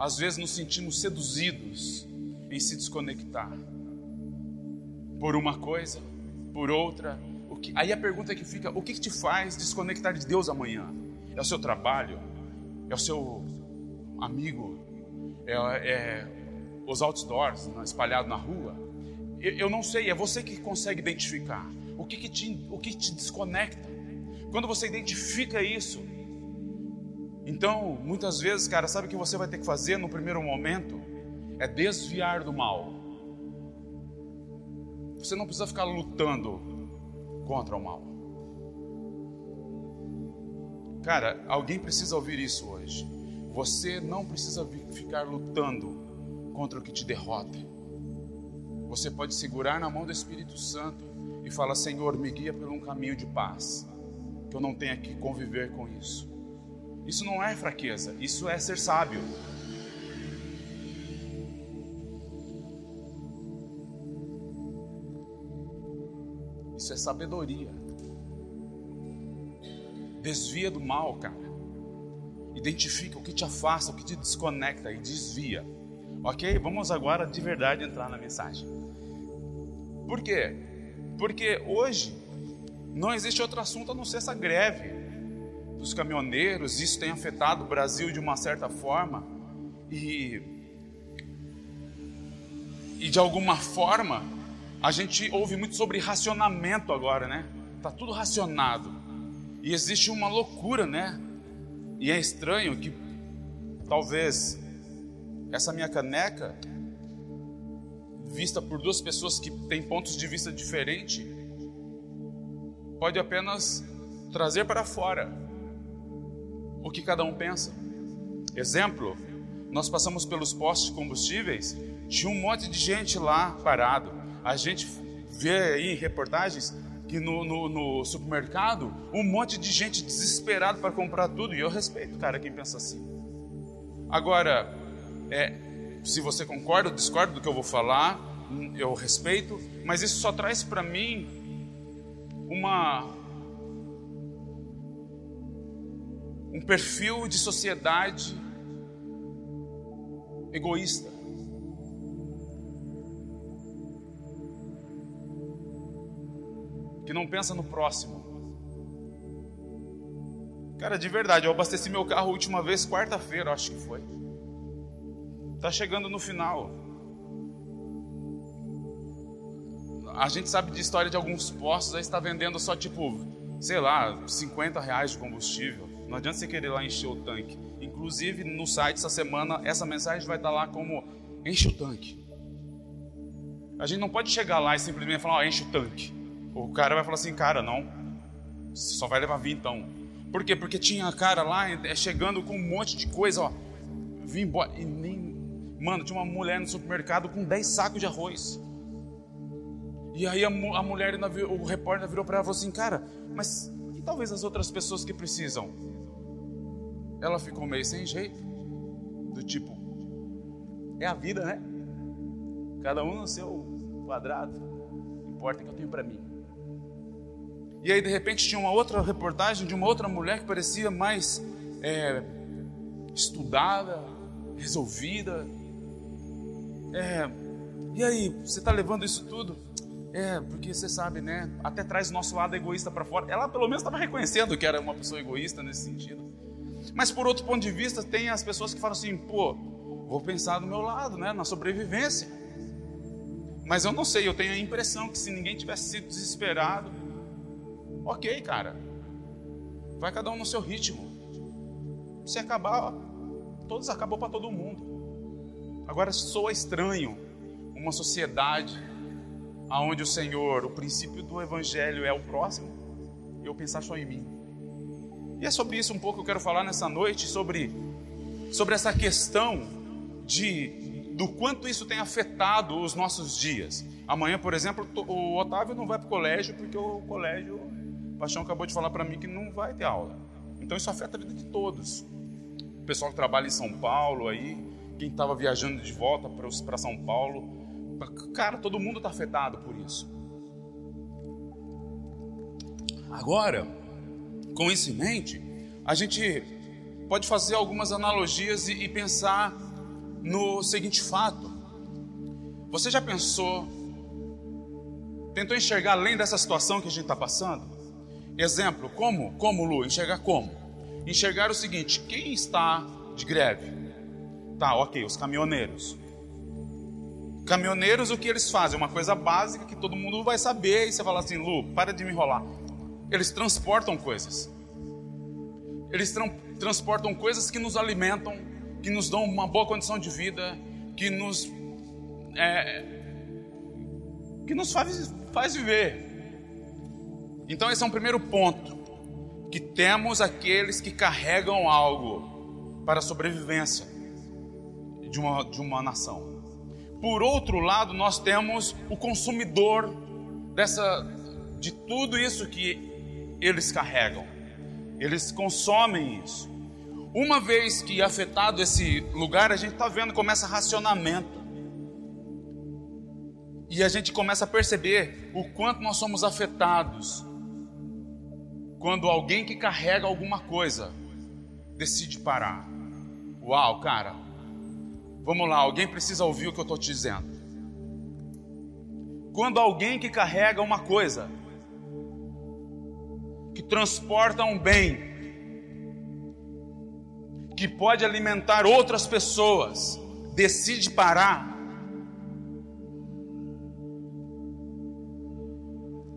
às vezes nos sentimos seduzidos em se desconectar por uma coisa, por outra. Que, aí a pergunta que fica: o que, que te faz desconectar de Deus amanhã? É o seu trabalho? É o seu amigo? É, é os outdoors né, espalhados na rua? Eu, eu, não sei, é você que consegue identificar. O que, que, te, o que te desconecta? Quando você identifica isso, então, muitas vezes, cara, sabe o que você vai ter que fazer no primeiro momento? É desviar do mal. Você não precisa ficar lutando contra o mal. Cara, alguém precisa ouvir isso hoje. Você não precisa ficar lutando contra o que te derrota. Você pode segurar na mão do Espírito Santo e falar: Senhor, me guia por um caminho de paz, que eu não tenha que conviver com isso. Isso não é fraqueza, isso é ser sábio. Isso é sabedoria. Desvia do mal, cara. Identifica o que te afasta, o que te desconecta e desvia. Ok? Vamos agora de verdade entrar na mensagem. Por quê? Porque hoje não existe outro assunto a não ser essa greve dos caminhoneiros. Isso tem afetado o Brasil de uma certa forma. E, e de alguma forma, a gente ouve muito sobre racionamento agora, né? Tá tudo racionado. E existe uma loucura, né? E é estranho que talvez essa minha caneca, vista por duas pessoas que têm pontos de vista diferentes, pode apenas trazer para fora o que cada um pensa. Exemplo, nós passamos pelos postos de combustíveis, tinha um monte de gente lá parado. A gente vê aí reportagens que no, no, no, supermercado, um monte de gente desesperada para comprar tudo, e eu respeito, cara, quem pensa assim. Agora, é, se você concorda ou discorda do que eu vou falar, eu respeito, mas isso só traz para mim uma um perfil de sociedade egoísta. que não pensa no próximo. Cara, de verdade, eu abasteci meu carro a última vez quarta-feira, acho que foi. Tá chegando no final. A gente sabe de história de alguns postos aí está vendendo só tipo, sei lá, 50 reais de combustível. Não adianta você querer lá encher o tanque. Inclusive no site essa semana essa mensagem vai estar lá como enche o tanque. A gente não pode chegar lá e simplesmente falar, oh, enche o tanque. O cara vai falar assim, cara, não, só vai levar vintão. Por quê? Porque tinha cara lá é, chegando com um monte de coisa, ó. Vim embora. E nem. Mano, tinha uma mulher no supermercado com 10 sacos de arroz. E aí a, a mulher, o repórter virou para ela e falou assim, cara, mas e talvez as outras pessoas que precisam? Ela ficou meio sem jeito. Do tipo, é a vida, né? Cada um no seu quadrado. Importa que eu tenho para mim. E aí, de repente, tinha uma outra reportagem de uma outra mulher que parecia mais é, estudada, resolvida. É, e aí, você está levando isso tudo? É, porque você sabe, né? Até traz o nosso lado egoísta para fora. Ela, pelo menos, estava reconhecendo que era uma pessoa egoísta nesse sentido. Mas, por outro ponto de vista, tem as pessoas que falam assim: pô, vou pensar do meu lado, né? Na sobrevivência. Mas eu não sei, eu tenho a impressão que se ninguém tivesse sido desesperado, Ok, cara. Vai cada um no seu ritmo. Se acabar, todos acabou para todo mundo. Agora soa estranho uma sociedade aonde o Senhor, o princípio do evangelho é o próximo, eu pensar só em mim. E é sobre isso um pouco que eu quero falar nessa noite, sobre, sobre essa questão de, do quanto isso tem afetado os nossos dias. Amanhã, por exemplo, o Otávio não vai para o colégio porque o colégio Paixão acabou de falar para mim que não vai ter aula. Então isso afeta a vida de todos. O pessoal que trabalha em São Paulo aí, quem estava viajando de volta para São Paulo, cara, todo mundo está afetado por isso. Agora, com isso em mente, a gente pode fazer algumas analogias e, e pensar no seguinte fato: você já pensou, tentou enxergar além dessa situação que a gente está passando? Exemplo, como? Como, Lu? Enxergar como? Enxergar o seguinte: quem está de greve? Tá, ok, os caminhoneiros. Caminhoneiros, o que eles fazem? Uma coisa básica que todo mundo vai saber. E você fala assim, Lu, para de me enrolar. Eles transportam coisas. Eles tra transportam coisas que nos alimentam, que nos dão uma boa condição de vida, que nos é, que nos faz, faz viver. Então esse é um primeiro ponto que temos aqueles que carregam algo para a sobrevivência de uma, de uma nação. Por outro lado, nós temos o consumidor dessa, de tudo isso que eles carregam. Eles consomem isso. Uma vez que afetado esse lugar, a gente está vendo, começa racionamento. E a gente começa a perceber o quanto nós somos afetados quando alguém que carrega alguma coisa decide parar. Uau, cara, Vamos lá, alguém precisa ouvir o que eu estou te dizendo. Quando alguém que carrega uma coisa, que transporta um bem, que pode alimentar outras pessoas, decide parar,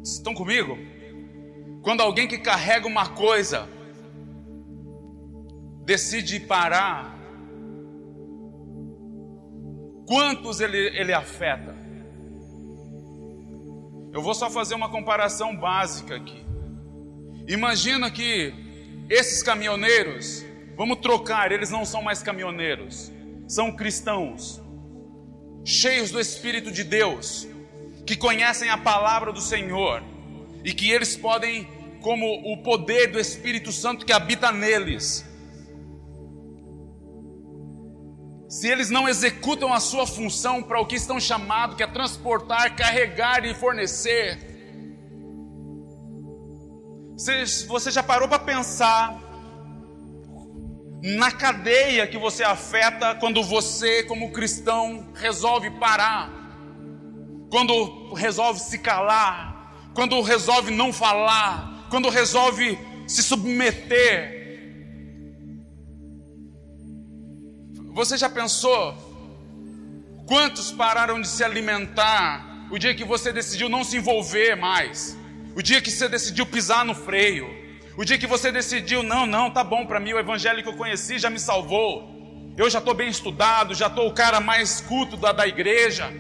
estão comigo? Quando alguém que carrega uma coisa decide parar, Quantos ele, ele afeta? Eu vou só fazer uma comparação básica aqui. Imagina que esses caminhoneiros, vamos trocar, eles não são mais caminhoneiros, são cristãos, cheios do Espírito de Deus, que conhecem a palavra do Senhor e que eles podem, como o poder do Espírito Santo que habita neles, se eles não executam a sua função para o que estão chamados, que é transportar, carregar e fornecer, você já parou para pensar na cadeia que você afeta quando você, como cristão, resolve parar, quando resolve se calar, quando resolve não falar, quando resolve se submeter, Você já pensou quantos pararam de se alimentar o dia que você decidiu não se envolver mais? O dia que você decidiu pisar no freio? O dia que você decidiu, não, não, tá bom para mim, o evangelho que eu conheci já me salvou. Eu já estou bem estudado, já estou o cara mais culto da, da igreja.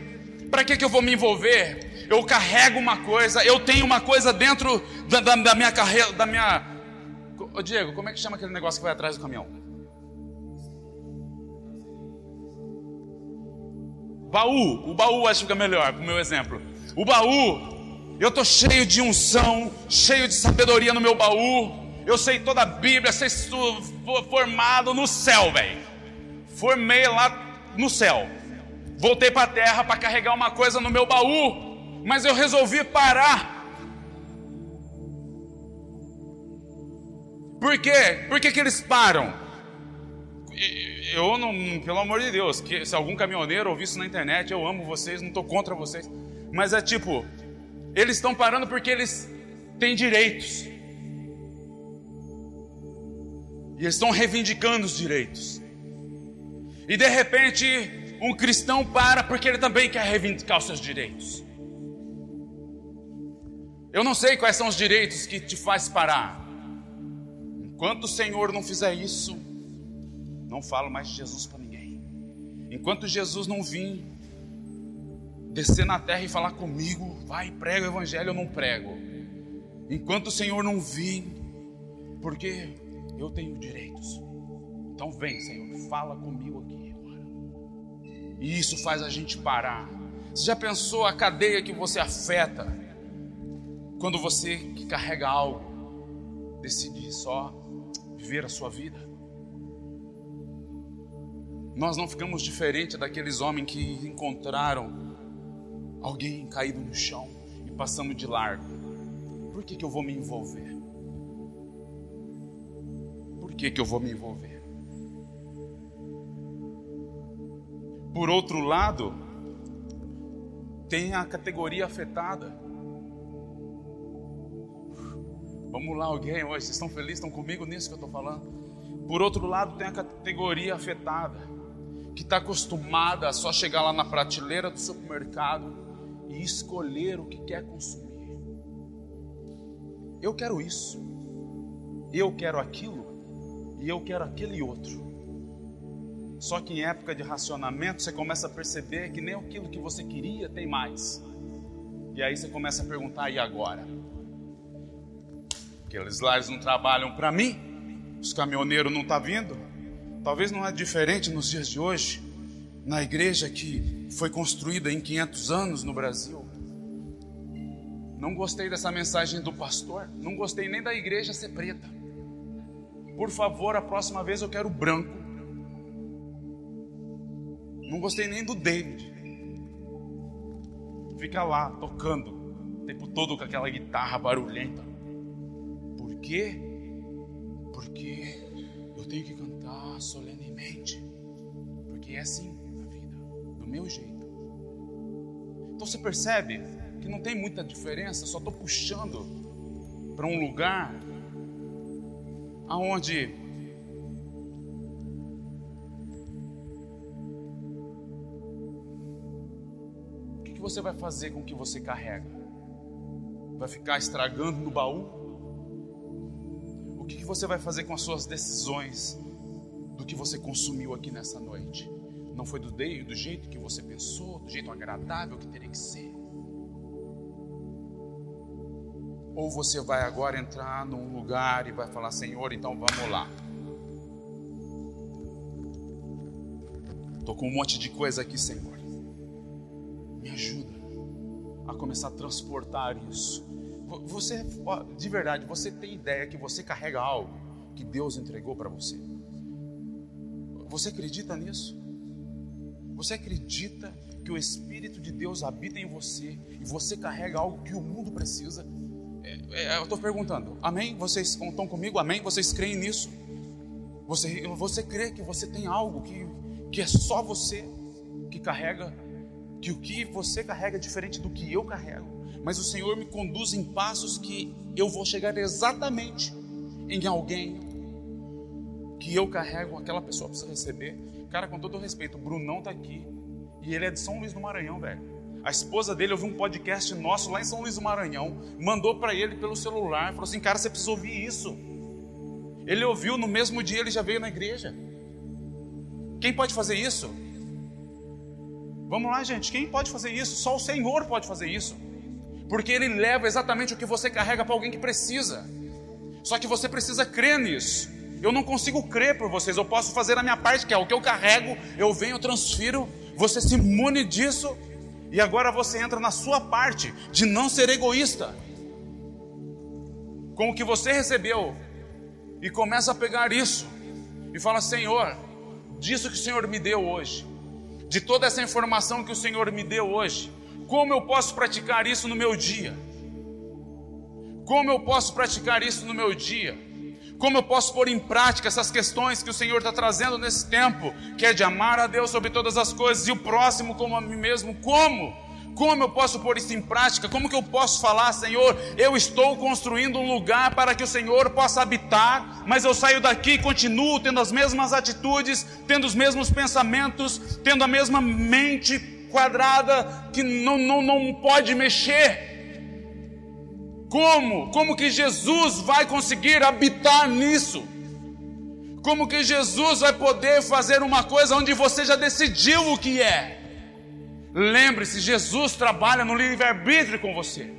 Para que, que eu vou me envolver? Eu carrego uma coisa, eu tenho uma coisa dentro da, da, da minha carreira, da minha. Ô Diego, como é que chama aquele negócio que vai atrás do caminhão? Baú, o baú acho que é melhor, o meu exemplo. O baú, eu estou cheio de unção, cheio de sabedoria no meu baú. Eu sei toda a Bíblia, sei formado no céu, velho. Formei lá no céu. Voltei para a terra para carregar uma coisa no meu baú, mas eu resolvi parar. Por quê? Por que, que eles param? eu não, pelo amor de Deus, que se algum caminhoneiro ouvir isso na internet, eu amo vocês, não estou contra vocês. Mas é tipo, eles estão parando porque eles têm direitos. E eles estão reivindicando os direitos. E de repente, um cristão para porque ele também quer reivindicar os seus direitos. Eu não sei quais são os direitos que te faz parar. Enquanto o Senhor não fizer isso, não falo mais de Jesus para ninguém. Enquanto Jesus não vir descer na terra e falar comigo, vai, prega o evangelho, eu não prego. Enquanto o Senhor não vir, porque eu tenho direitos. Então vem, Senhor, fala comigo aqui agora. E isso faz a gente parar. Você já pensou a cadeia que você afeta quando você que carrega algo decide só viver a sua vida? Nós não ficamos diferentes daqueles homens que encontraram alguém caído no chão e passamos de largo. Por que, que eu vou me envolver? Por que, que eu vou me envolver? Por outro lado, tem a categoria afetada. Vamos lá, alguém hoje, vocês estão felizes, estão comigo nisso que eu estou falando? Por outro lado, tem a categoria afetada, que está acostumada a só chegar lá na prateleira do supermercado e escolher o que quer consumir. Eu quero isso, eu quero aquilo e eu quero aquele outro. Só que em época de racionamento você começa a perceber que nem aquilo que você queria tem mais. E aí você começa a perguntar: e agora? Aqueles lares não trabalham para mim? Os caminhoneiros não estão tá vindo? Talvez não é diferente nos dias de hoje, na igreja que foi construída em 500 anos no Brasil. Não gostei dessa mensagem do pastor, não gostei nem da igreja ser preta. Por favor, a próxima vez eu quero branco. Não gostei nem do David. Fica lá tocando o tempo todo com aquela guitarra barulhenta. Por quê? Porque eu tenho que cantar solenemente. Porque é assim meu jeito. Então você percebe que não tem muita diferença, só estou puxando para um lugar aonde o que, que você vai fazer com o que você carrega? Vai ficar estragando no baú? O que, que você vai fazer com as suas decisões do que você consumiu aqui nessa noite? Não foi do, do jeito que você pensou, do jeito agradável que teria que ser? Ou você vai agora entrar num lugar e vai falar: Senhor, então vamos lá. Estou com um monte de coisa aqui, Senhor. Me ajuda a começar a transportar isso. Você, de verdade, você tem ideia que você carrega algo que Deus entregou para você? Você acredita nisso? Você acredita que o Espírito de Deus habita em você e você carrega algo que o mundo precisa? É, é, eu estou perguntando, amém? Vocês estão comigo? Amém? Vocês creem nisso? Você, você crê que você tem algo que, que é só você que carrega, que o que você carrega é diferente do que eu carrego, mas o Senhor me conduz em passos que eu vou chegar exatamente em alguém que eu carrego, aquela pessoa precisa receber. Cara, com todo respeito, o Brunão está aqui e ele é de São Luís do Maranhão, velho. A esposa dele ouviu um podcast nosso lá em São Luís do Maranhão, mandou para ele pelo celular, falou assim: "Cara, você precisa ouvir isso". Ele ouviu no mesmo dia, ele já veio na igreja. Quem pode fazer isso? Vamos lá, gente, quem pode fazer isso? Só o Senhor pode fazer isso. Porque ele leva exatamente o que você carrega para alguém que precisa. Só que você precisa crer nisso. Eu não consigo crer por vocês, eu posso fazer a minha parte, que é o que eu carrego, eu venho, eu transfiro, você se imune disso e agora você entra na sua parte de não ser egoísta com o que você recebeu e começa a pegar isso e fala: Senhor, disso que o Senhor me deu hoje, de toda essa informação que o Senhor me deu hoje, como eu posso praticar isso no meu dia? Como eu posso praticar isso no meu dia? Como eu posso pôr em prática essas questões que o Senhor está trazendo nesse tempo, que é de amar a Deus sobre todas as coisas e o próximo como a mim mesmo? Como? Como eu posso pôr isso em prática? Como que eu posso falar, Senhor, eu estou construindo um lugar para que o Senhor possa habitar, mas eu saio daqui e continuo tendo as mesmas atitudes, tendo os mesmos pensamentos, tendo a mesma mente quadrada que não, não, não pode mexer. Como? Como que Jesus vai conseguir habitar nisso? Como que Jesus vai poder fazer uma coisa onde você já decidiu o que é? Lembre-se, Jesus trabalha no livre-arbítrio com você.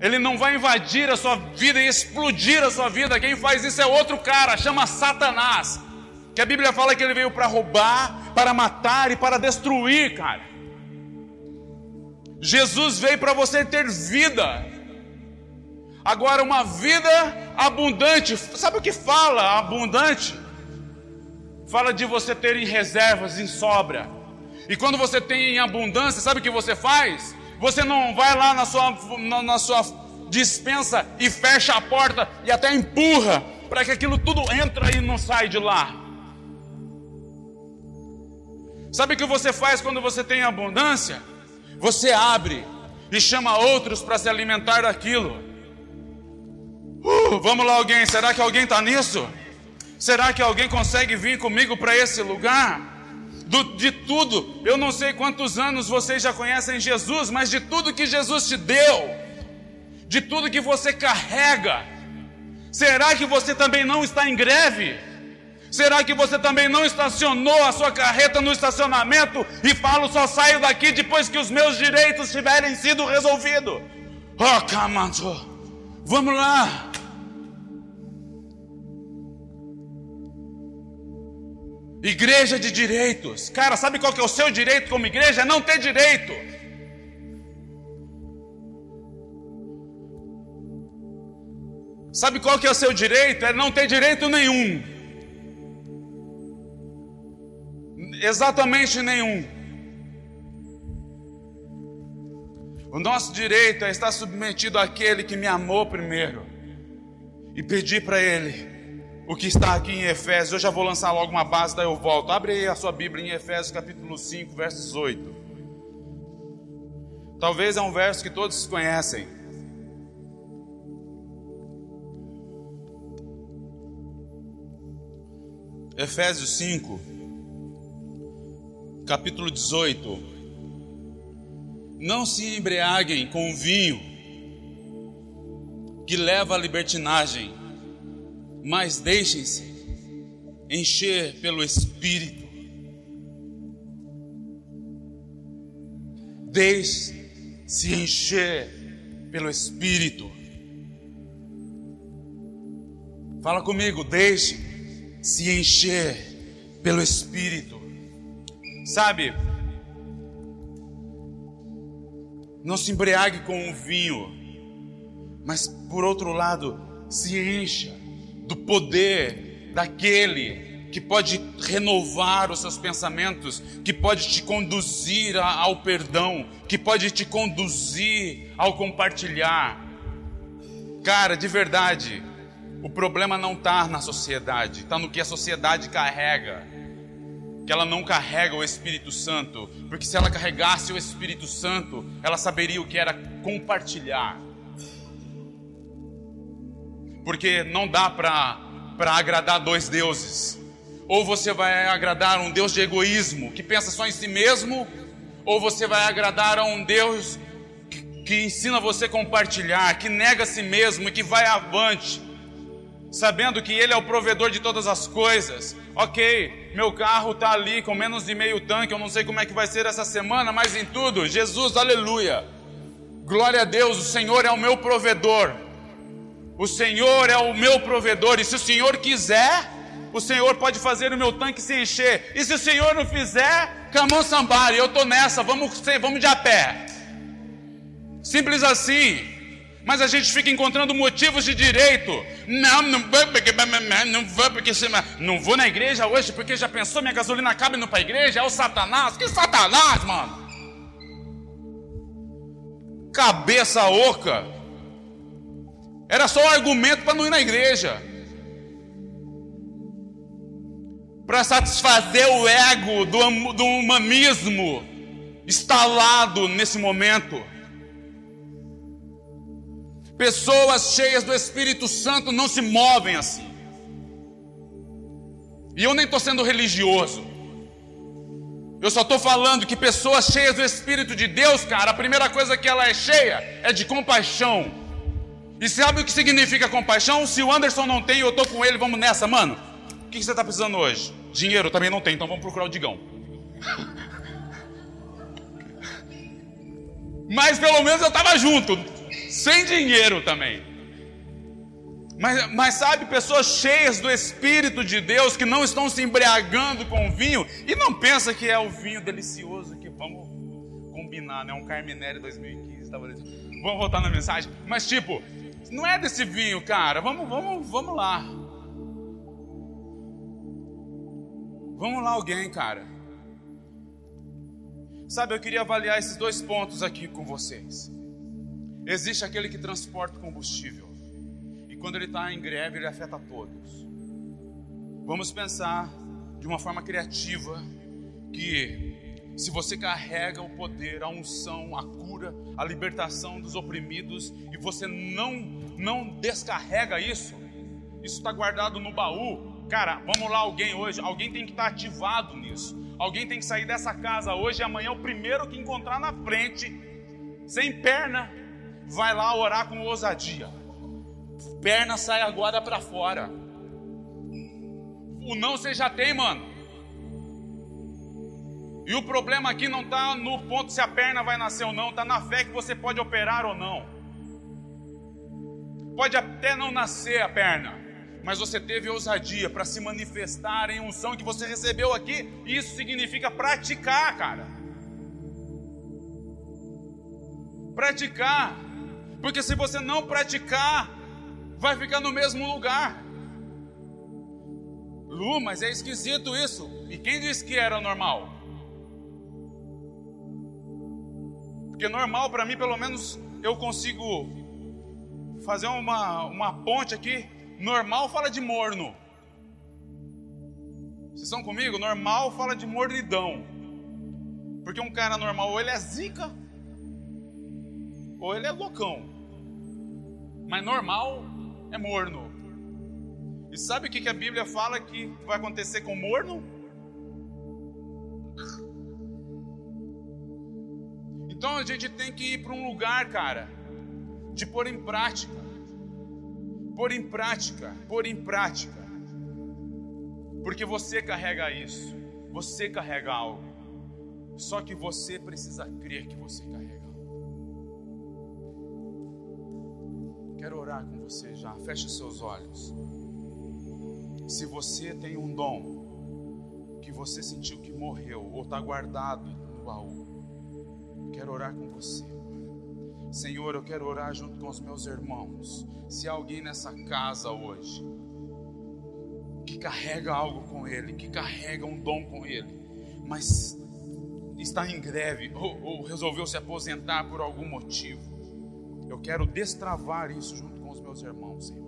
Ele não vai invadir a sua vida e explodir a sua vida. Quem faz isso é outro cara, chama Satanás. Que a Bíblia fala que ele veio para roubar, para matar e para destruir, cara. Jesus veio para você ter vida Agora, uma vida abundante, sabe o que fala abundante? Fala de você ter em reservas, em sobra. E quando você tem em abundância, sabe o que você faz? Você não vai lá na sua, na, na sua dispensa e fecha a porta e até empurra para que aquilo tudo entra e não sai de lá. Sabe o que você faz quando você tem abundância? Você abre e chama outros para se alimentar daquilo. Uh, vamos lá, alguém. Será que alguém está nisso? Será que alguém consegue vir comigo para esse lugar? Do, de tudo, eu não sei quantos anos vocês já conhecem Jesus, mas de tudo que Jesus te deu, de tudo que você carrega, será que você também não está em greve? Será que você também não estacionou a sua carreta no estacionamento e fala, só saio daqui depois que os meus direitos tiverem sido resolvidos? Oh, Camanto, vamos lá. Igreja de direitos. Cara, sabe qual que é o seu direito como igreja? É não ter direito. Sabe qual que é o seu direito? É não ter direito nenhum. Exatamente nenhum. O nosso direito é estar submetido àquele que me amou primeiro e pedir para ele o que está aqui em Efésios. Eu já vou lançar logo uma base, daí eu volto. Abre aí a sua Bíblia em Efésios capítulo 5, verso 18. Talvez é um verso que todos conhecem. Efésios 5, capítulo 18. Não se embriaguem com vinho que leva à libertinagem mas deixem-se encher pelo Espírito. Deixe-se encher pelo Espírito. Fala comigo, deixe-se encher pelo Espírito. Sabe, não se embriague com o vinho, mas por outro lado, se encha do poder daquele que pode renovar os seus pensamentos, que pode te conduzir ao perdão, que pode te conduzir ao compartilhar. Cara, de verdade, o problema não está na sociedade, está no que a sociedade carrega. Que ela não carrega o Espírito Santo, porque se ela carregasse o Espírito Santo, ela saberia o que era compartilhar porque não dá para agradar dois deuses. Ou você vai agradar um Deus de egoísmo, que pensa só em si mesmo, ou você vai agradar a um Deus que, que ensina você a compartilhar, que nega a si mesmo e que vai avante, sabendo que Ele é o provedor de todas as coisas. Ok, meu carro está ali com menos de meio tanque, eu não sei como é que vai ser essa semana, mas em tudo, Jesus, aleluia. Glória a Deus, o Senhor é o meu provedor. O Senhor é o meu provedor, e se o Senhor quiser, o Senhor pode fazer o meu tanque se encher. E se o Senhor não fizer, camão sambari, eu estou nessa, vamos, vamos de a pé. Simples assim. Mas a gente fica encontrando motivos de direito. Não, não vou porque não vou porque não vou na igreja hoje porque já pensou minha gasolina acaba indo para a igreja, é o Satanás. Que Satanás, mano? Cabeça oca. Era só um argumento para não ir na igreja. Para satisfazer o ego do, do humanismo instalado nesse momento. Pessoas cheias do Espírito Santo não se movem assim. E eu nem estou sendo religioso. Eu só estou falando que pessoas cheias do Espírito de Deus, cara, a primeira coisa que ela é cheia é de compaixão. E sabe o que significa compaixão? Se o Anderson não tem, eu tô com ele, vamos nessa, mano. O que, você está precisando hoje? Dinheiro também não tem, então vamos procurar o Digão. Mas pelo menos eu estava junto, sem dinheiro também. Mas, mas sabe, pessoas cheias do Espírito de Deus que não estão se embriagando com vinho e não pensa que é o vinho delicioso que vamos combinar, né? Um Carminelli 2015, tava Vamos voltar na mensagem. Mas tipo, não é desse vinho, cara. Vamos, vamos, vamos lá. Vamos lá, alguém, cara. Sabe, eu queria avaliar esses dois pontos aqui com vocês. Existe aquele que transporta combustível. E quando ele está em greve, ele afeta todos. Vamos pensar de uma forma criativa que se você carrega o poder, a unção, a cura, a libertação dos oprimidos e você não não descarrega isso, isso está guardado no baú. Cara, vamos lá, alguém hoje, alguém tem que estar ativado nisso. Alguém tem que sair dessa casa hoje e amanhã o primeiro que encontrar na frente, sem perna, vai lá orar com ousadia. Perna sai agora para fora. O não você já tem, mano. E o problema aqui não está no ponto se a perna vai nascer ou não, está na fé que você pode operar ou não. Pode até não nascer a perna, mas você teve ousadia para se manifestar em unção que você recebeu aqui, e isso significa praticar, cara. Praticar, porque se você não praticar, vai ficar no mesmo lugar. Lu, mas é esquisito isso. E quem disse que era normal? Porque normal para mim, pelo menos, eu consigo fazer uma, uma ponte aqui. Normal fala de morno. Vocês estão comigo? Normal fala de mornidão. Porque um cara normal, ou ele é zica, ou ele é loucão. Mas normal é morno. E sabe o que a Bíblia fala que vai acontecer com morno? Então a gente tem que ir para um lugar, cara, de pôr em prática. Pôr em prática, pôr em prática. Porque você carrega isso, você carrega algo. Só que você precisa crer que você carrega Quero orar com você já. Feche seus olhos. Se você tem um dom que você sentiu que morreu ou está guardado no baú, quero orar com você. Senhor, eu quero orar junto com os meus irmãos. Se há alguém nessa casa hoje que carrega algo com ele, que carrega um dom com ele, mas está em greve ou, ou resolveu se aposentar por algum motivo, eu quero destravar isso junto com os meus irmãos, Senhor.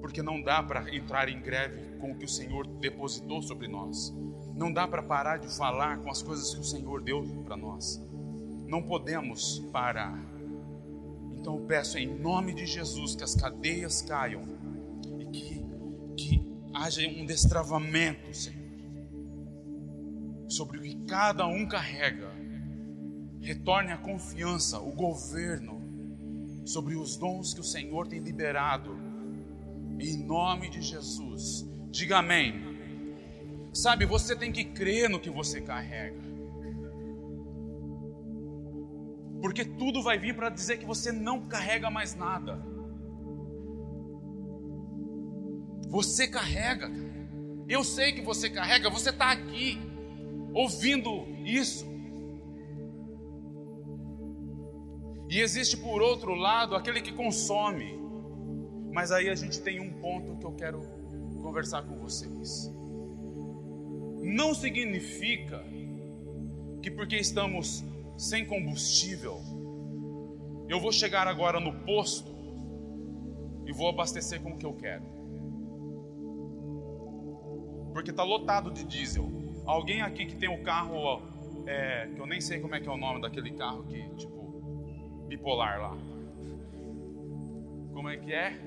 Porque não dá para entrar em greve com o que o Senhor depositou sobre nós. Não dá para parar de falar com as coisas que o Senhor deu para nós. Não podemos parar. Então eu peço em nome de Jesus que as cadeias caiam e que, que haja um destravamento, Senhor, sobre o que cada um carrega. Retorne a confiança, o governo sobre os dons que o Senhor tem liberado. Em nome de Jesus. Diga amém. Sabe, você tem que crer no que você carrega. porque tudo vai vir para dizer que você não carrega mais nada. Você carrega, eu sei que você carrega, você está aqui ouvindo isso. E existe por outro lado aquele que consome. Mas aí a gente tem um ponto que eu quero conversar com vocês. Não significa que porque estamos sem combustível, eu vou chegar agora no posto e vou abastecer com o que eu quero. Porque está lotado de diesel. Alguém aqui que tem o um carro, é, que eu nem sei como é que é o nome daquele carro que, tipo, bipolar lá. Como é que é?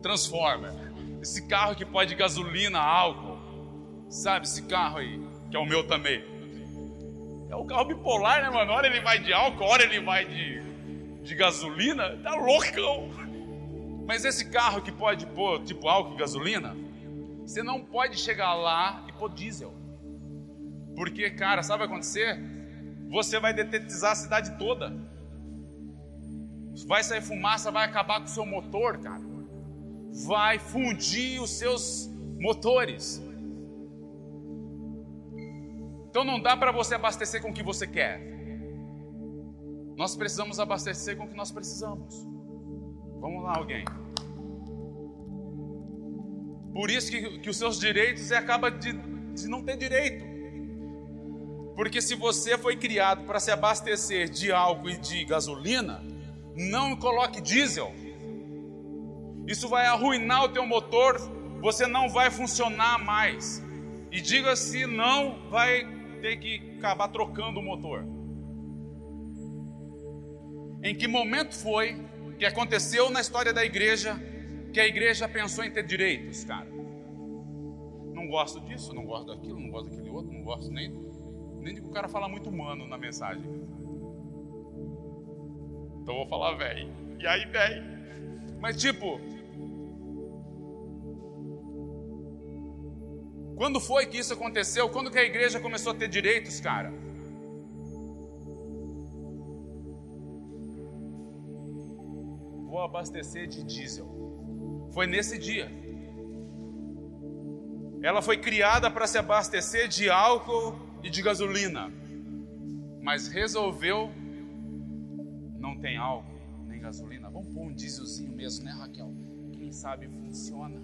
Transformer. Esse carro que pode gasolina, álcool. Sabe esse carro aí? Que é o meu também. É o carro bipolar, né, mano? Hora ele vai de álcool, hora ele vai de, de gasolina. Tá loucão. Mas esse carro que pode pôr tipo álcool e gasolina, você não pode chegar lá e pôr diesel. Porque, cara, sabe o que vai acontecer? Você vai detetizar a cidade toda. Vai sair fumaça, vai acabar com o seu motor, cara. Vai fundir os seus motores. Então não dá para você abastecer com o que você quer. Nós precisamos abastecer com o que nós precisamos. Vamos lá, alguém. Por isso que, que os seus direitos você acaba de, de não ter direito. Porque se você foi criado para se abastecer de álcool e de gasolina, não coloque diesel. Isso vai arruinar o teu motor, você não vai funcionar mais. E diga se não vai ter que acabar trocando o motor. Em que momento foi que aconteceu na história da igreja que a igreja pensou em ter direitos, cara? Não gosto disso, não gosto daquilo, não gosto daquele outro, não gosto nem, nem de que o cara fala muito humano na mensagem. Então vou falar, velho. E aí, velho? Mas tipo, Quando foi que isso aconteceu? Quando que a igreja começou a ter direitos, cara? Vou abastecer de diesel. Foi nesse dia. Ela foi criada para se abastecer de álcool e de gasolina. Mas resolveu não tem álcool nem gasolina. Vamos pôr um dieselzinho mesmo, né, Raquel? Quem sabe funciona.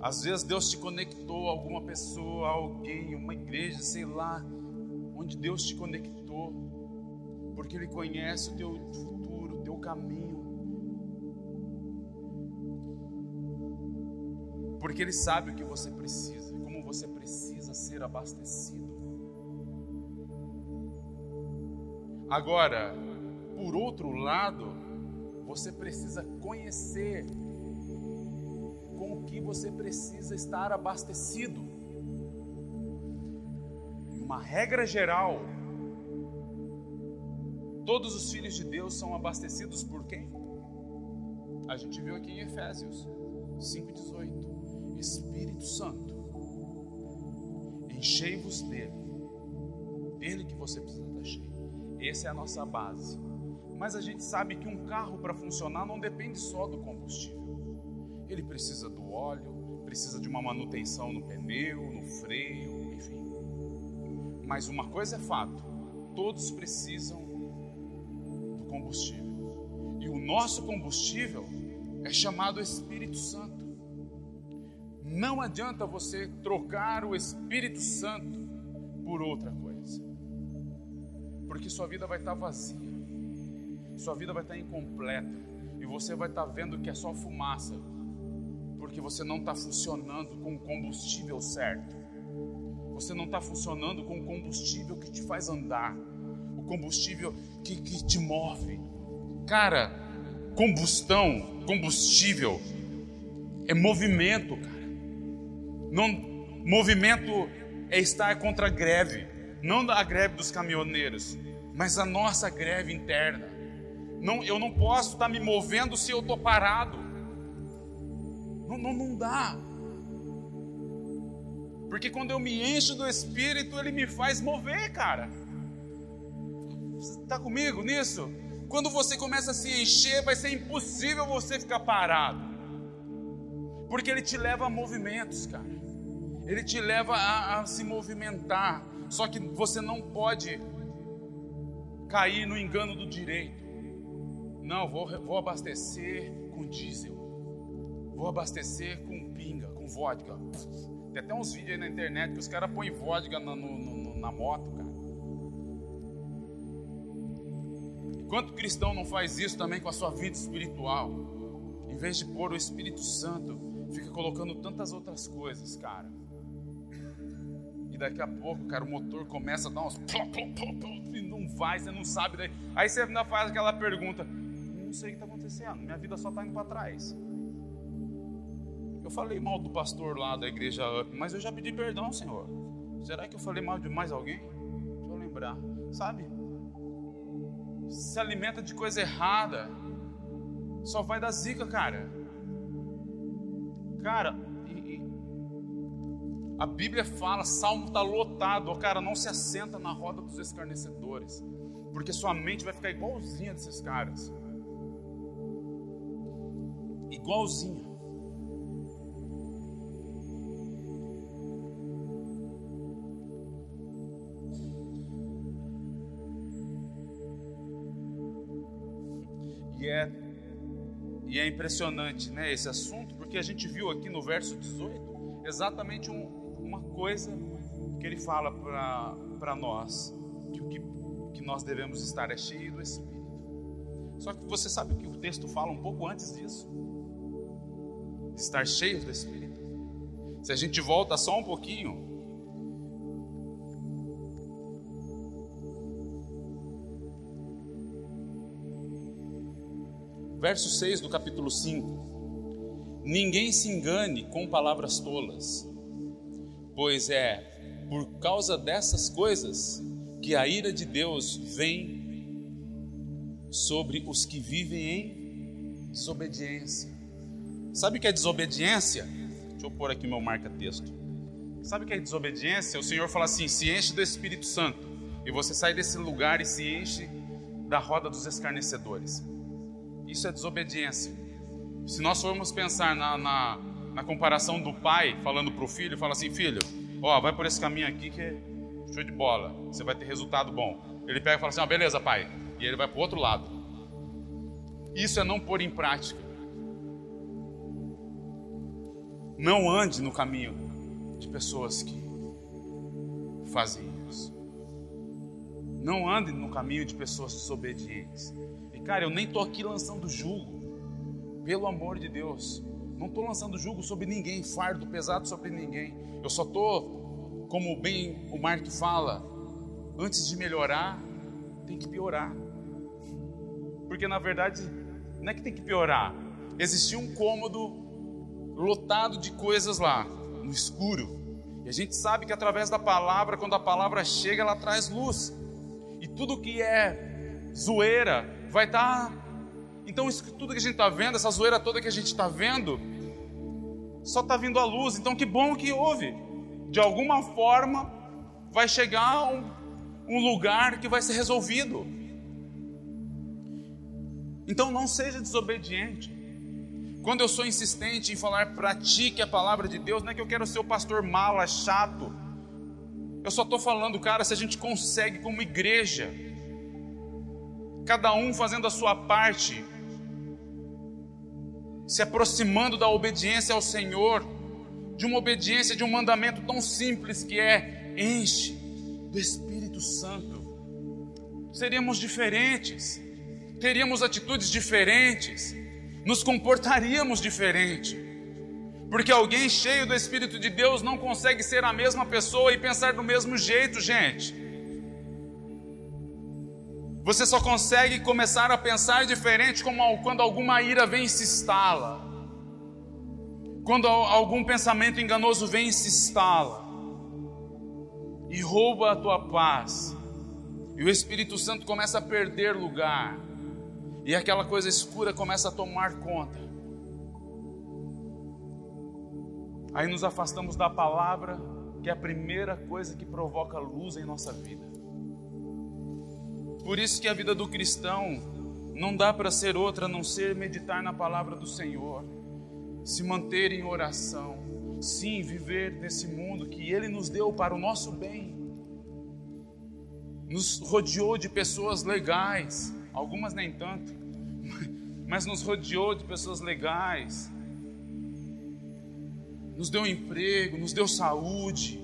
Às vezes Deus te conectou a alguma pessoa, a alguém, uma igreja, sei lá, onde Deus te conectou, porque Ele conhece o teu futuro, o teu caminho, porque Ele sabe o que você precisa, como você precisa ser abastecido. Agora, por outro lado, você precisa conhecer que você precisa estar abastecido. Uma regra geral, todos os filhos de Deus são abastecidos por quem? A gente viu aqui em Efésios 5,18: Espírito Santo, enchei-vos dele, dele que você precisa estar cheio. Essa é a nossa base. Mas a gente sabe que um carro para funcionar não depende só do combustível ele precisa do óleo, precisa de uma manutenção no pneu, no freio, enfim. Mas uma coisa é fato: todos precisam do combustível. E o nosso combustível é chamado Espírito Santo. Não adianta você trocar o Espírito Santo por outra coisa, porque sua vida vai estar vazia, sua vida vai estar incompleta, e você vai estar vendo que é só fumaça porque você não está funcionando com o combustível certo. Você não está funcionando com o combustível que te faz andar, o combustível que, que te move. Cara, combustão, combustível é movimento, cara. Não, movimento é estar contra a greve, não a greve dos caminhoneiros, mas a nossa greve interna. Não, eu não posso estar me movendo se eu estou parado. Não, não, não dá. Porque quando eu me encho do Espírito, ele me faz mover, cara. Você está comigo nisso? Quando você começa a se encher, vai ser impossível você ficar parado. Porque ele te leva a movimentos, cara. Ele te leva a, a se movimentar. Só que você não pode cair no engano do direito. Não, vou, vou abastecer com diesel. Vou abastecer com pinga, com vodka. Tem até uns vídeos aí na internet que os caras põem vodka na, no, no, na moto, cara. Quanto cristão não faz isso também com a sua vida espiritual? Em vez de pôr o Espírito Santo, fica colocando tantas outras coisas, cara. Daqui a pouco, cara, o motor começa a dar uns. E não vai, você não sabe. Daí. Aí você ainda faz aquela pergunta: Não sei o que está acontecendo, minha vida só está indo para trás. Eu falei mal do pastor lá da igreja Up, mas eu já pedi perdão, Senhor. Será que eu falei mal de mais alguém? Deixa eu lembrar. Sabe? Se alimenta de coisa errada, só vai dar zica, cara. Cara, a Bíblia fala, Salmo está lotado, o cara não se assenta na roda dos escarnecedores, porque sua mente vai ficar igualzinha desses caras. Igualzinha. E é, e é impressionante né, esse assunto, porque a gente viu aqui no verso 18 exatamente um, coisa que ele fala para nós: que o que, que nós devemos estar é cheio do Espírito. Só que você sabe que o texto fala um pouco antes disso? Estar cheio do Espírito. Se a gente volta só um pouquinho, verso 6 do capítulo 5. Ninguém se engane com palavras tolas, pois é por causa dessas coisas que a ira de Deus vem sobre os que vivem em desobediência. Sabe o que é desobediência? Deixa eu pôr aqui meu marca-texto. Sabe o que é desobediência? O Senhor fala assim: se enche do Espírito Santo, e você sai desse lugar e se enche da roda dos escarnecedores. Isso é desobediência. Se nós formos pensar na, na, na comparação do pai falando para o filho, fala assim: filho, ó, vai por esse caminho aqui que é show de bola, você vai ter resultado bom. Ele pega e fala assim: ó, beleza, pai, e ele vai para o outro lado. Isso é não pôr em prática. Não ande no caminho de pessoas que fazem isso. Não ande no caminho de pessoas desobedientes. Cara, eu nem estou aqui lançando julgo, pelo amor de Deus. Não estou lançando julgo sobre ninguém, fardo pesado sobre ninguém. Eu só estou, como bem o Mark fala, antes de melhorar, tem que piorar. Porque na verdade, não é que tem que piorar. Existia um cômodo lotado de coisas lá, no escuro. E a gente sabe que através da palavra, quando a palavra chega, ela traz luz. E tudo que é zoeira, vai estar. Tá... Então, isso tudo que a gente está vendo, essa zoeira toda que a gente está vendo, só está vindo à luz. Então, que bom que houve. De alguma forma, vai chegar um, um lugar que vai ser resolvido. Então, não seja desobediente. Quando eu sou insistente em falar, pratique a palavra de Deus, não é que eu quero ser o pastor mala, chato. Eu só estou falando, cara, se a gente consegue, como igreja, cada um fazendo a sua parte, se aproximando da obediência ao Senhor, de uma obediência de um mandamento tão simples que é: enche do Espírito Santo. Seríamos diferentes, teríamos atitudes diferentes, nos comportaríamos diferente. Porque alguém cheio do Espírito de Deus não consegue ser a mesma pessoa e pensar do mesmo jeito, gente. Você só consegue começar a pensar diferente quando alguma ira vem e se instala. Quando algum pensamento enganoso vem e se instala. E rouba a tua paz. E o Espírito Santo começa a perder lugar. E aquela coisa escura começa a tomar conta. Aí nos afastamos da palavra, que é a primeira coisa que provoca luz em nossa vida. Por isso que a vida do cristão não dá para ser outra a não ser meditar na palavra do Senhor, se manter em oração, sim, viver nesse mundo que Ele nos deu para o nosso bem. Nos rodeou de pessoas legais, algumas nem tanto, mas nos rodeou de pessoas legais, nos deu emprego, nos deu saúde,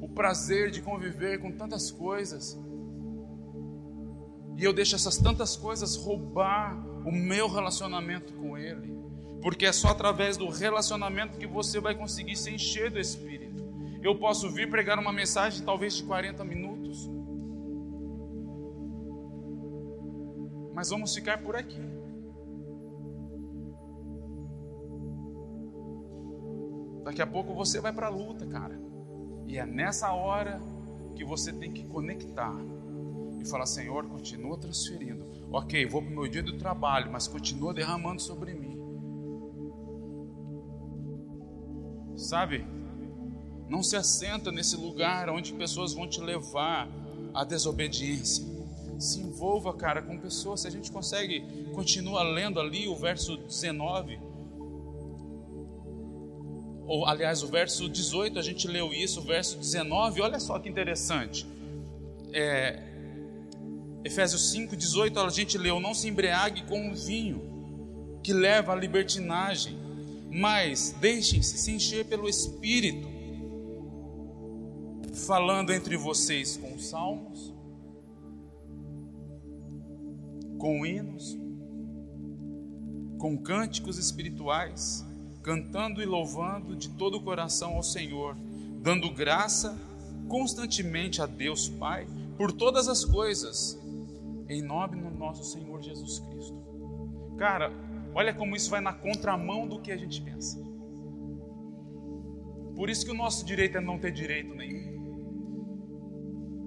o prazer de conviver com tantas coisas. E eu deixo essas tantas coisas roubar o meu relacionamento com Ele. Porque é só através do relacionamento que você vai conseguir se encher do Espírito. Eu posso vir pregar uma mensagem talvez de 40 minutos. Mas vamos ficar por aqui. Daqui a pouco você vai para a luta, cara. E é nessa hora que você tem que conectar e falar: Senhor, continua transferindo. Ok, vou para o meu dia do trabalho, mas continua derramando sobre mim. Sabe? Não se assenta nesse lugar onde pessoas vão te levar à desobediência. Se envolva, cara, com pessoas. Se a gente consegue, continua lendo ali o verso 19. Ou, aliás, o verso 18, a gente leu isso, o verso 19, olha só que interessante. É, Efésios 5, 18, a gente leu: Não se embriague com o vinho, que leva à libertinagem, mas deixem-se se encher pelo Espírito, falando entre vocês com salmos, com hinos, com cânticos espirituais, cantando e louvando de todo o coração ao Senhor, dando graça constantemente a Deus Pai por todas as coisas, em nome do nosso Senhor Jesus Cristo. Cara, olha como isso vai na contramão do que a gente pensa. Por isso que o nosso direito é não ter direito nenhum.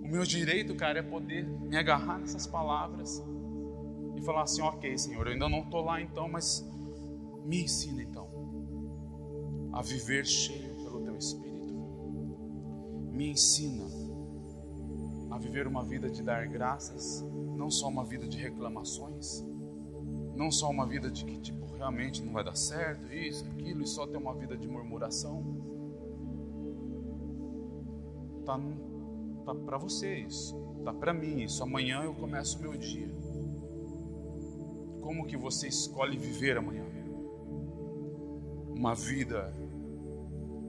O meu direito, cara, é poder me agarrar nessas palavras e falar assim: ok, Senhor, eu ainda não estou lá então, mas me ensina então a viver cheio pelo Teu Espírito. Me ensina viver uma vida de dar graças, não só uma vida de reclamações, não só uma vida de que tipo realmente não vai dar certo, isso, aquilo, e só ter uma vida de murmuração. Tá, tá para você isso, tá para mim isso. Amanhã eu começo o meu dia. Como que você escolhe viver amanhã? Uma vida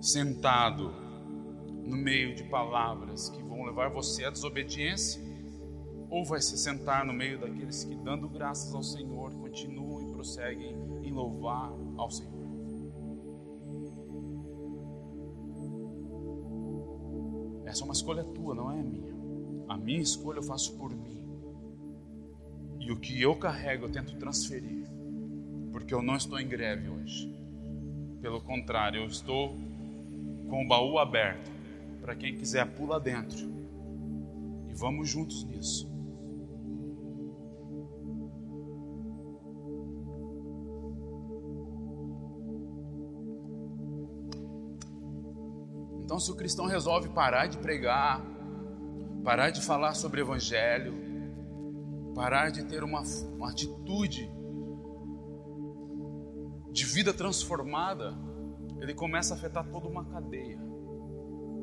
sentado no meio de palavras que vão levar você à desobediência? Ou vai se sentar no meio daqueles que, dando graças ao Senhor, continuam e prosseguem em louvar ao Senhor? Essa é uma escolha tua, não é minha. A minha escolha eu faço por mim. E o que eu carrego eu tento transferir. Porque eu não estou em greve hoje. Pelo contrário, eu estou com o baú aberto para quem quiser pula dentro. E vamos juntos nisso. Então, se o cristão resolve parar de pregar, parar de falar sobre evangelho, parar de ter uma, uma atitude de vida transformada, ele começa a afetar toda uma cadeia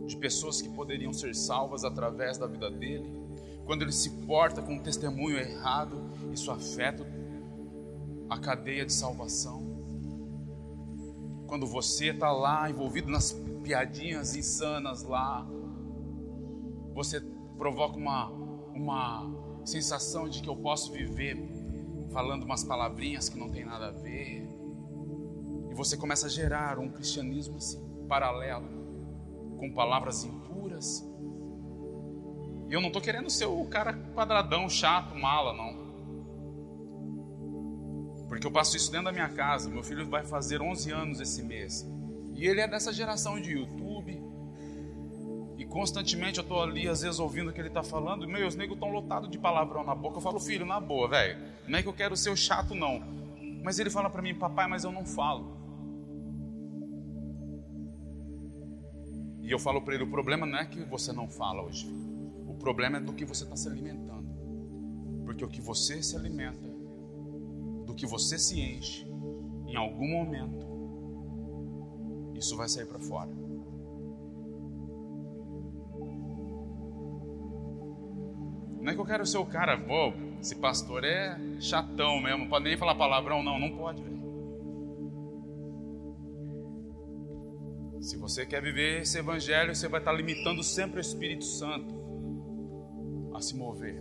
de pessoas que poderiam ser salvas através da vida dele. Quando ele se porta com um testemunho errado, isso afeta a cadeia de salvação. Quando você está lá envolvido nas piadinhas insanas lá, você provoca uma, uma sensação de que eu posso viver falando umas palavrinhas que não tem nada a ver. E você começa a gerar um cristianismo assim, paralelo, com palavras impuras. E eu não estou querendo ser o cara quadradão, chato, mala, não. Porque eu passo isso dentro da minha casa. Meu filho vai fazer 11 anos esse mês. E ele é dessa geração de YouTube. E constantemente eu estou ali, às vezes, ouvindo o que ele está falando. Meu, os negros estão lotados de palavrão na boca. Eu falo, filho, na boa, velho. Não é que eu quero ser o chato, não. Mas ele fala para mim, papai, mas eu não falo. E eu falo para ele: o problema não é que você não fala hoje, o problema é do que você está se alimentando. Porque o que você se alimenta, do que você se enche, em algum momento, isso vai sair para fora. Não é que eu quero ser o cara, pô, esse pastor é chatão mesmo, não pode nem falar palavrão, não, não pode, velho. Se você quer viver esse evangelho, você vai estar limitando sempre o Espírito Santo a se mover.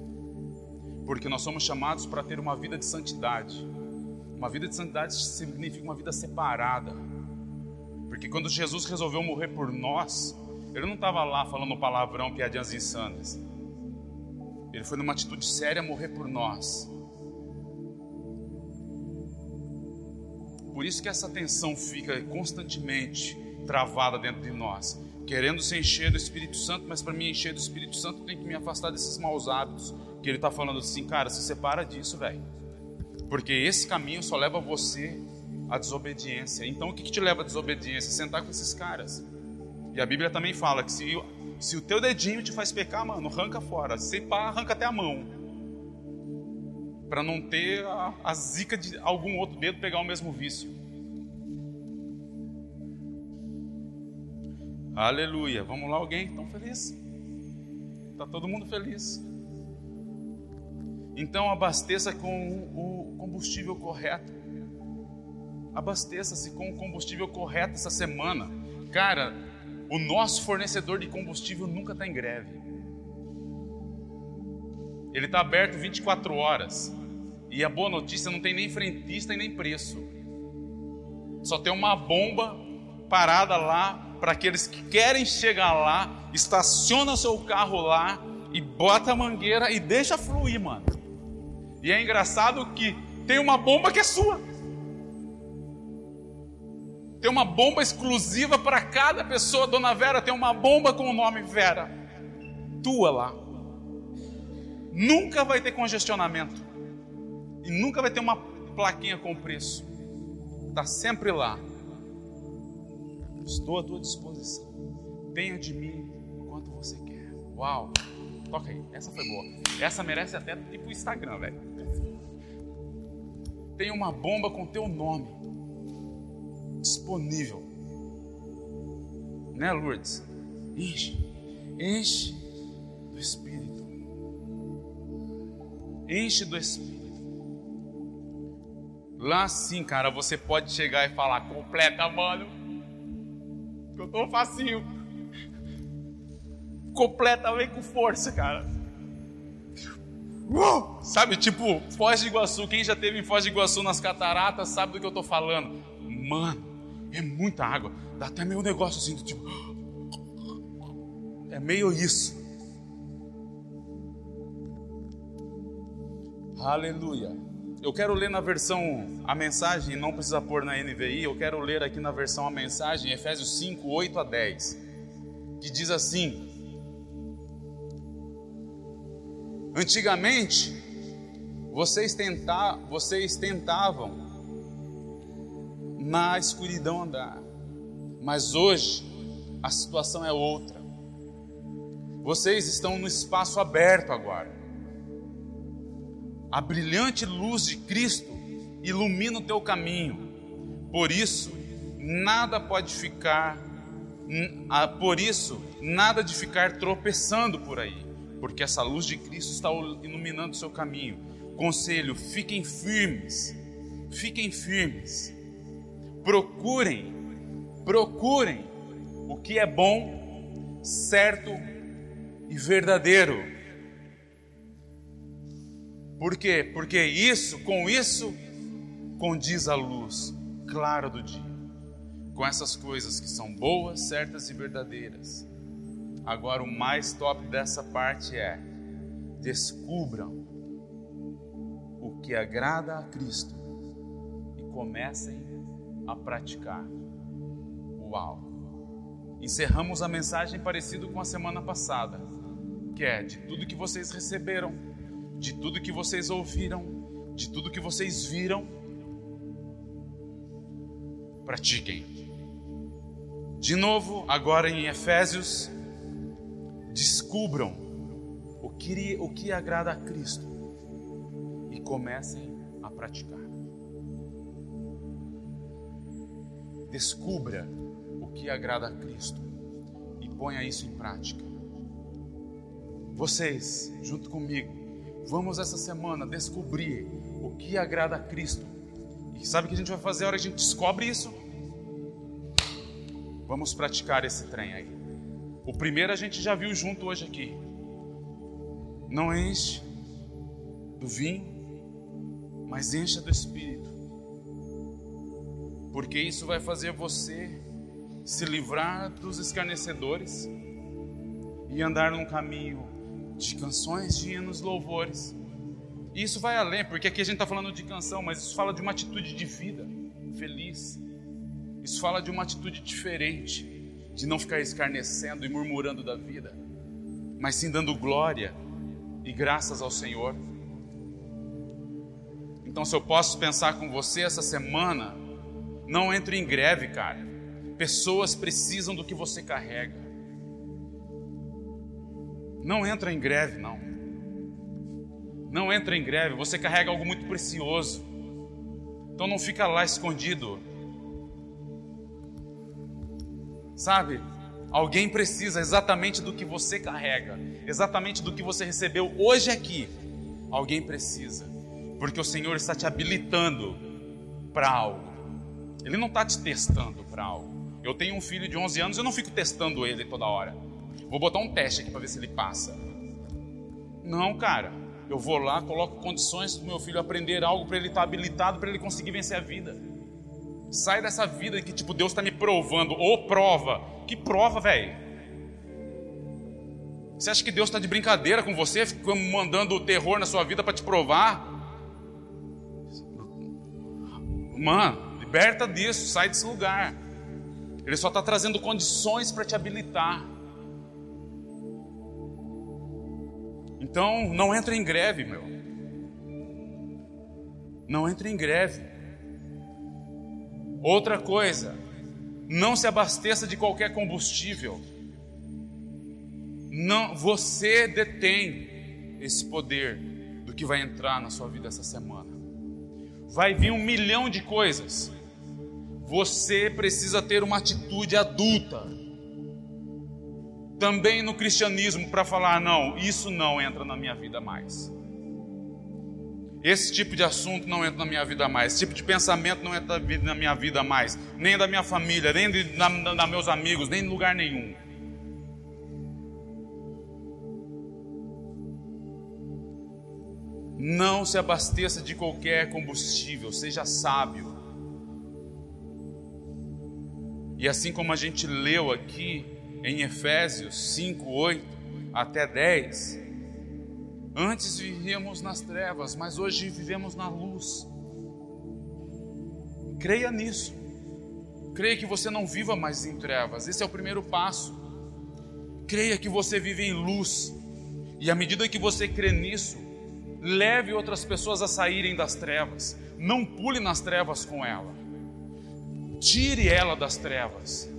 Porque nós somos chamados para ter uma vida de santidade. Uma vida de santidade significa uma vida separada. Porque quando Jesus resolveu morrer por nós, ele não estava lá falando palavrão, piadinhas insanas. Ele foi numa atitude séria morrer por nós. Por isso que essa tensão fica constantemente travada dentro de nós, querendo se encher do Espírito Santo, mas para me encher do Espírito Santo tem que me afastar desses maus hábitos. Que ele está falando assim, cara, se separa disso, velho, porque esse caminho só leva você à desobediência. Então, o que, que te leva à desobediência? Sentar com esses caras. E a Bíblia também fala que se, se o teu dedinho te faz pecar, mano, arranca fora. Se pá, arranca até a mão. Para não ter a, a zica de algum outro dedo pegar o mesmo vício. Aleluia. Vamos lá, alguém? Estão felizes? Está todo mundo feliz. Então abasteça com o combustível correto. Abasteça-se com o combustível correto essa semana. Cara, o nosso fornecedor de combustível nunca está em greve. Ele está aberto 24 horas. E a boa notícia não tem nem frentista e nem preço. Só tem uma bomba parada lá para aqueles que querem chegar lá, estaciona seu carro lá e bota a mangueira e deixa fluir, mano. E é engraçado que tem uma bomba que é sua. Tem uma bomba exclusiva para cada pessoa. Dona Vera tem uma bomba com o nome Vera. Tua lá. Nunca vai ter congestionamento. E nunca vai ter uma plaquinha com preço. Está sempre lá. Estou à tua disposição. Tenha de mim quanto você quer. Uau! Toca aí. Essa foi boa. Essa merece até pro Instagram, velho. Tem uma bomba com teu nome disponível. Né, Lourdes? Enche. Enche do Espírito. Enche do Espírito. Lá sim, cara, você pode chegar e falar, completa, mano. Eu tô facinho. Completa, vem com força, cara. Uh! Sabe, tipo, Foz de Iguaçu. Quem já teve em Foz de Iguaçu nas cataratas sabe do que eu tô falando. Mano, é muita água. Dá até meio negócio assim, do tipo. É meio isso. Aleluia. Eu quero ler na versão a mensagem, não precisa pôr na NVI, eu quero ler aqui na versão a mensagem, Efésios 5, 8 a 10, que diz assim: Antigamente, vocês, tenta, vocês tentavam na escuridão andar, mas hoje a situação é outra. Vocês estão no espaço aberto agora a brilhante luz de Cristo ilumina o teu caminho. Por isso, nada pode ficar, por isso, nada de ficar tropeçando por aí, porque essa luz de Cristo está iluminando o seu caminho. Conselho: fiquem firmes, fiquem firmes. Procurem, procurem o que é bom, certo e verdadeiro por quê? Porque isso, com isso, condiz a luz clara do dia. Com essas coisas que são boas, certas e verdadeiras. Agora, o mais top dessa parte é: descubram o que agrada a Cristo e comecem a praticar. Uau! Encerramos a mensagem parecido com a semana passada, que é de tudo que vocês receberam de tudo que vocês ouviram, de tudo que vocês viram, pratiquem. De novo, agora em Efésios, descubram o que, o que agrada a Cristo e comecem a praticar. Descubra o que agrada a Cristo e ponha isso em prática. Vocês, junto comigo, Vamos essa semana descobrir o que agrada a Cristo. E sabe o que a gente vai fazer a hora que a gente descobre isso? Vamos praticar esse trem aí. O primeiro a gente já viu junto hoje aqui. Não enche do vinho, mas encha do Espírito. Porque isso vai fazer você se livrar dos escarnecedores e andar num caminho de canções, de hinos, louvores. E isso vai além, porque aqui a gente está falando de canção, mas isso fala de uma atitude de vida feliz. Isso fala de uma atitude diferente, de não ficar escarnecendo e murmurando da vida, mas sim dando glória e graças ao Senhor. Então, se eu posso pensar com você essa semana, não entre em greve, cara. Pessoas precisam do que você carrega. Não entra em greve, não. Não entra em greve, você carrega algo muito precioso. Então não fica lá escondido. Sabe? Alguém precisa exatamente do que você carrega, exatamente do que você recebeu hoje aqui. Alguém precisa, porque o Senhor está te habilitando para algo. Ele não está te testando para algo. Eu tenho um filho de 11 anos, eu não fico testando ele toda hora. Vou botar um teste aqui para ver se ele passa. Não, cara. Eu vou lá, coloco condições para o meu filho aprender algo para ele estar tá habilitado, para ele conseguir vencer a vida. Sai dessa vida que, tipo, Deus está me provando, ou prova. Que prova, velho? Você acha que Deus está de brincadeira com você, mandando o terror na sua vida para te provar? Mano, liberta disso, sai desse lugar. Ele só está trazendo condições para te habilitar. Então, não entre em greve, meu. Não entre em greve. Outra coisa, não se abasteça de qualquer combustível. Não, você detém esse poder do que vai entrar na sua vida essa semana. Vai vir um milhão de coisas. Você precisa ter uma atitude adulta também no cristianismo para falar: não, isso não entra na minha vida mais. Esse tipo de assunto não entra na minha vida mais. Esse tipo de pensamento não entra na minha vida mais. Nem da minha família, nem na, na meus amigos, nem em lugar nenhum. Não se abasteça de qualquer combustível, seja sábio. E assim como a gente leu aqui, em Efésios 5, 8 até 10. Antes vivíamos nas trevas, mas hoje vivemos na luz. Creia nisso. Creia que você não viva mais em trevas. Esse é o primeiro passo. Creia que você vive em luz. E à medida que você crê nisso, leve outras pessoas a saírem das trevas. Não pule nas trevas com ela. Tire ela das trevas.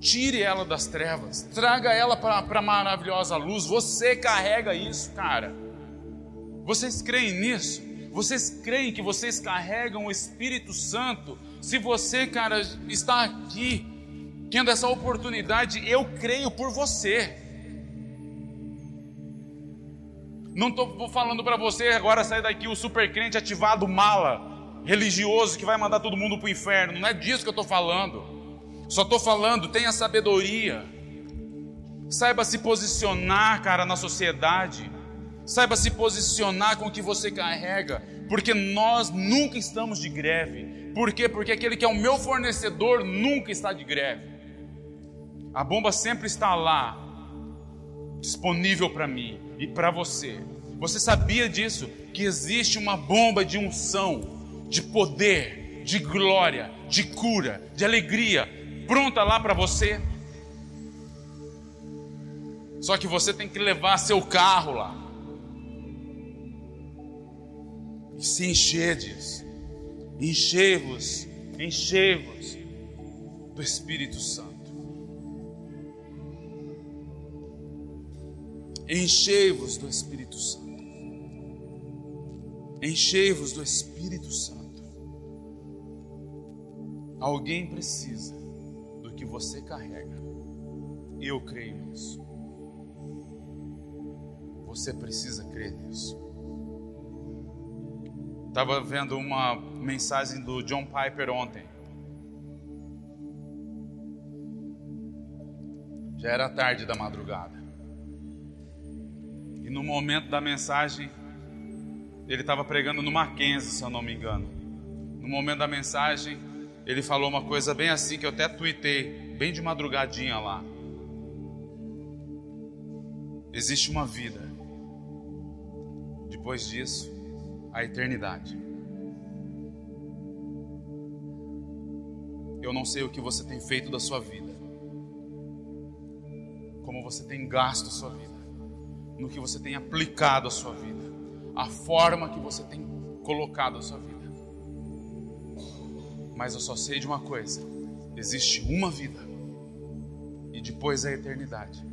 Tire ela das trevas, traga ela para a maravilhosa luz. Você carrega isso, cara. Vocês creem nisso? Vocês creem que vocês carregam o Espírito Santo? Se você, cara, está aqui, tendo essa oportunidade, eu creio por você. Não estou falando para você agora sair daqui o super crente ativado mala, religioso que vai mandar todo mundo para o inferno. Não é disso que eu estou falando. Só estou falando, tenha sabedoria. Saiba se posicionar, cara, na sociedade. Saiba se posicionar com o que você carrega. Porque nós nunca estamos de greve. Por quê? Porque aquele que é o meu fornecedor nunca está de greve. A bomba sempre está lá, disponível para mim e para você. Você sabia disso? Que existe uma bomba de unção, de poder, de glória, de cura, de alegria, pronta lá para você. Só que você tem que levar seu carro lá. E se encher. Enchei-vos, enchei-vos do Espírito Santo. Enchei-vos do Espírito Santo. Enchei-vos do Espírito Santo. Alguém precisa que você carrega. Eu creio nisso. Você precisa crer nisso. Estava vendo uma mensagem do John Piper ontem. Já era tarde da madrugada. E no momento da mensagem, ele estava pregando no Mackenzie, se eu não me engano. No momento da mensagem, ele falou uma coisa bem assim que eu até tuitei, bem de madrugadinha lá. Existe uma vida. Depois disso, a eternidade. Eu não sei o que você tem feito da sua vida, como você tem gasto a sua vida, no que você tem aplicado a sua vida, a forma que você tem colocado a sua vida. Mas eu só sei de uma coisa: existe uma vida e depois a eternidade.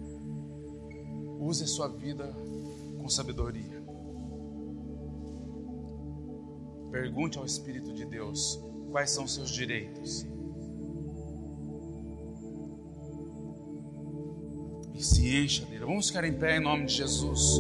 Use a sua vida com sabedoria. Pergunte ao Espírito de Deus quais são seus direitos. E se encha dele. Vamos ficar em pé em nome de Jesus.